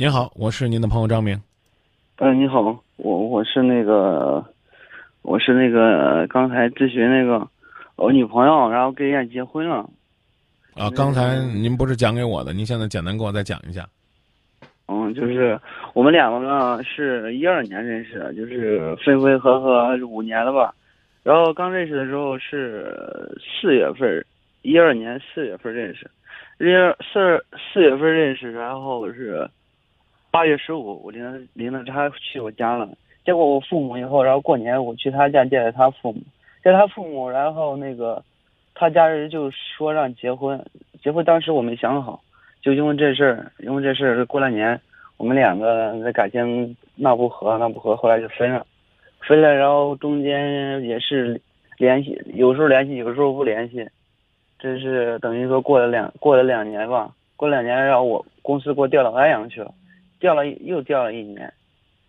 您好，我是您的朋友张明。嗯，你好，我我是那个，我是那个刚才咨询那个我女朋友，然后跟人家结婚了。啊，刚才您不是讲给我的，您现在简单给我再讲一下。嗯，就是我们两个呢是一二年认识的，就是分分合合五年了吧。然后刚认识的时候是四月份，一二年四月份认识，认四四月份认识，然后是八月十五，我领领着他去我家了。结果我父母以后，然后过年我去他家见了他父母，见他父母，然后那个他家人就说让结婚，结婚当时我没想好，就因为这事儿，因为这事儿过了年，我们两个那感情闹不和，闹不和，后来就分了。分了，然后中间也是联系，有时候联系，有时候不联系，这是等于说过了两过了两年吧，过两年，然后我公司给我调到安阳去了，调了又调了一年，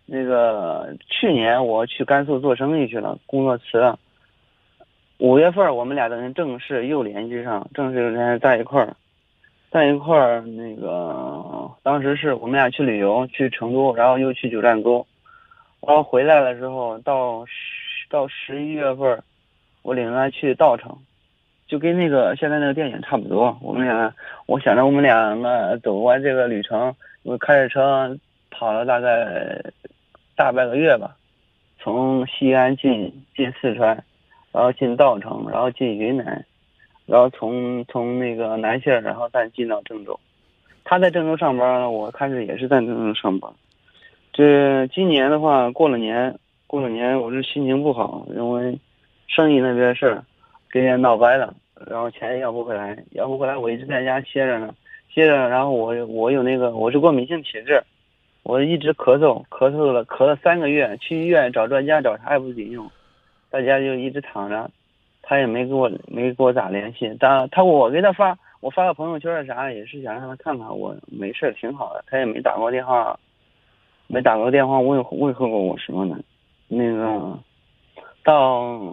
那个去年我去甘肃做生意去了，工作辞了，五月份我们俩等于正式又联系上，正式联系在一块儿，在一块儿那个当时是我们俩去旅游，去成都，然后又去九寨沟。然后回来的时候，到十到十一月份，我领他去稻城，就跟那个现在那个电影差不多。我们俩，我想着我们两个走完这个旅程，我开着车跑了大概大半个月吧，从西安进进四川，然后进稻城，然后进云南，然后从从那个南线，然后再进到郑州。他在郑州上班，我开始也是在郑州上班。这今年的话，过了年，过了年，我是心情不好，因为生意那边事儿跟人家闹掰了，然后钱要不回来，要不回来，我一直在家歇着呢，接着，然后我我有那个我是过敏性体质，我一直咳嗽，咳嗽了咳了三个月，去医院找专家找啥也不顶用，在家就一直躺着，他也没给我没给我咋联系，但他我给他发我发个朋友圈啥也是想让他看看我没事挺好的，他也没打过电话。没打过电话问问候过我什么的，那个到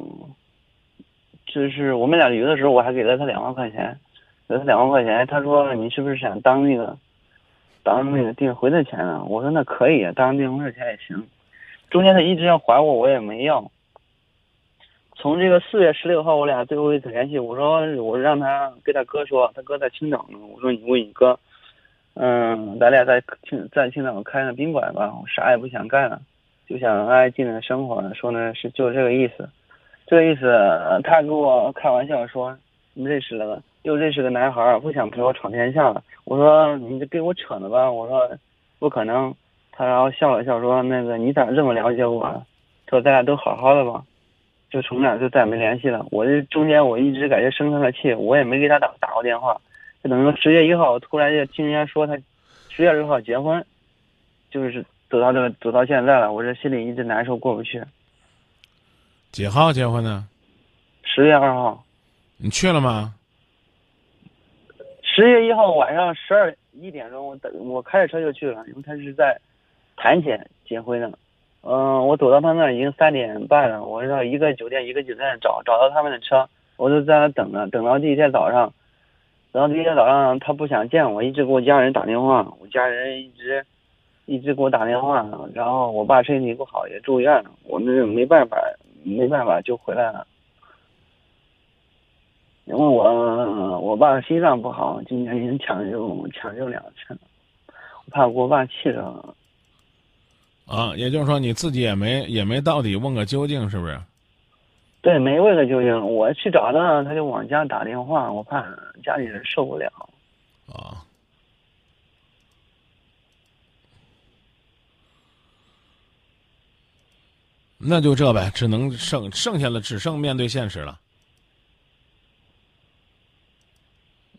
就是我们俩旅游的时候，我还给了他两万块钱，给他两万块钱。他说你是不是想当那个当那个订婚的钱呢？我说那可以啊，当订婚的钱也行。中间他一直要还我，我也没要。从这个四月十六号，我俩最后一次联系，我说我让他跟他哥说，他哥在青岛呢。我说你问你哥。嗯，咱俩在青在青岛开个宾馆吧，我啥也不想干了，就想安安静静生活。说呢是就这个意思，这个意思。他跟我开玩笑说，你认识了个又认识个男孩，不想陪我闯天下了。我说你这跟我扯呢吧？我说不可能。他然后笑了笑说，那个你咋这么了解我？说咱俩都好好的吧，就从那就再也没联系了。我这中间我一直感觉生他的气，我也没给他打打过电话。就等于说十月一号突然就听人家说他十月二号结婚，就是走到这个走到现在了，我这心里一直难受过不去。几号结婚呢？十月二号。你去了吗？十月一号晚上十二一点钟，我等我开着车就去了，因为他是在坛前结婚的。嗯，我走到他那已经三点半了，我说一个酒店一个酒店找找到他们的车，我就在那等着，等到第一天早上。然后第一天早上他不想见我，一直给我家人打电话，我家人一直一直给我打电话。然后我爸身体不好也住院了，我那没办法，没办法就回来了。因为我我爸心脏不好，今年已经抢救抢救两次了，我怕给我爸气着。啊，也就是说你自己也没也没到底问个究竟，是不是？对，没问个究竟。我去找他，他就往家打电话，我怕家里人受不了。啊，那就这呗，只能剩剩下的只剩面对现实了，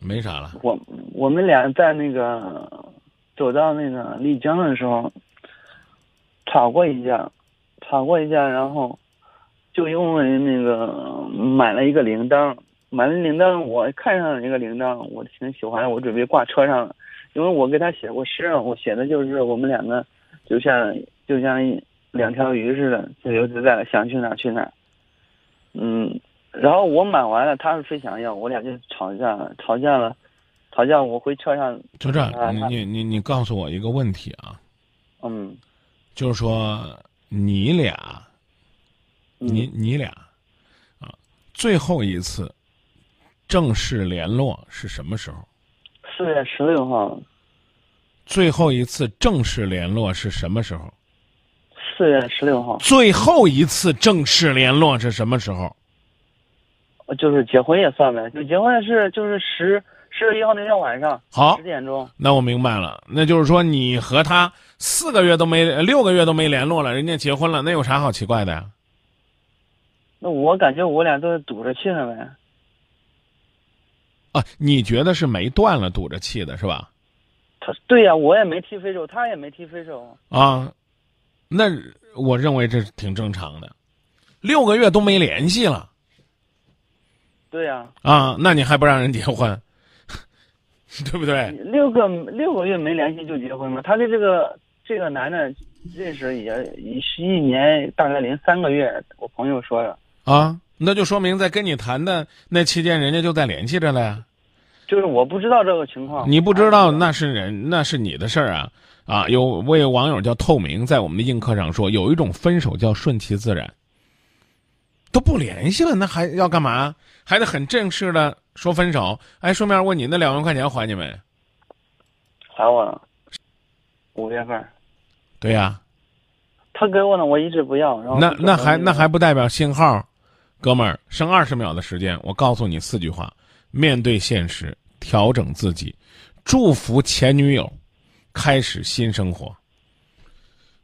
没啥了。我我们俩在那个走到那个丽江的时候吵过一架，吵过一架，然后。就因为那个买了一个铃铛，买了铃铛，我看上了一个铃铛，我挺喜欢，我准备挂车上了。因为我给他写过诗，我写的就是我们两个就像就像两条鱼似的，自由自在，想去哪去哪。嗯，然后我买完了，他是非想要，我俩就吵架了，吵架了，吵架。我回车上就这，你你你你告诉我一个问题啊，嗯就是说你俩，嗯你你俩，啊，最后一次正式联络是什么时候？四月十六号，最后一次正式联络是什么时候？四月十六号，最后一次正式联络是什么时候？呃就是结婚也算呗，就结婚是就是十十月一号那天晚上好十，点钟，那我明白了，那就是说你和他四个月都没六个月都没联络了，人家结婚了，那有啥好奇怪的呀？那我感觉我俩都是堵着气呢呗。啊，你觉得是没断了，堵着气的是吧？他对呀、我也没提分手，他也没提分手。啊，那我认为这是挺正常的，六个月都没联系了对呀、啊，那你还不让人结婚，对不对？六个六个月没联系就结婚了？他跟这个这个男的认识也也是一年，大概零三个月。我朋友说的，啊，那就说明在跟你谈的那期间，人家就在联系着了呀。就是我不知道这个情况。你不知道，那是人，那是你的事儿啊啊！有位网友叫透明，在我们的映客上说，有一种分手叫顺其自然，都不联系了，那还要干嘛？还得很正式的说分手。哎，顺便问你，那两万块钱还你没？还我了，五月份对呀、他给我呢，我一直不要。然后那那还那还不代表信号，哥们儿，剩二十秒的时间，我告诉你四句话：面对现实，调整自己，祝福前女友，开始新生活。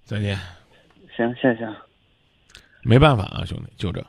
再见。行，谢谢。没办法啊，兄弟，就这。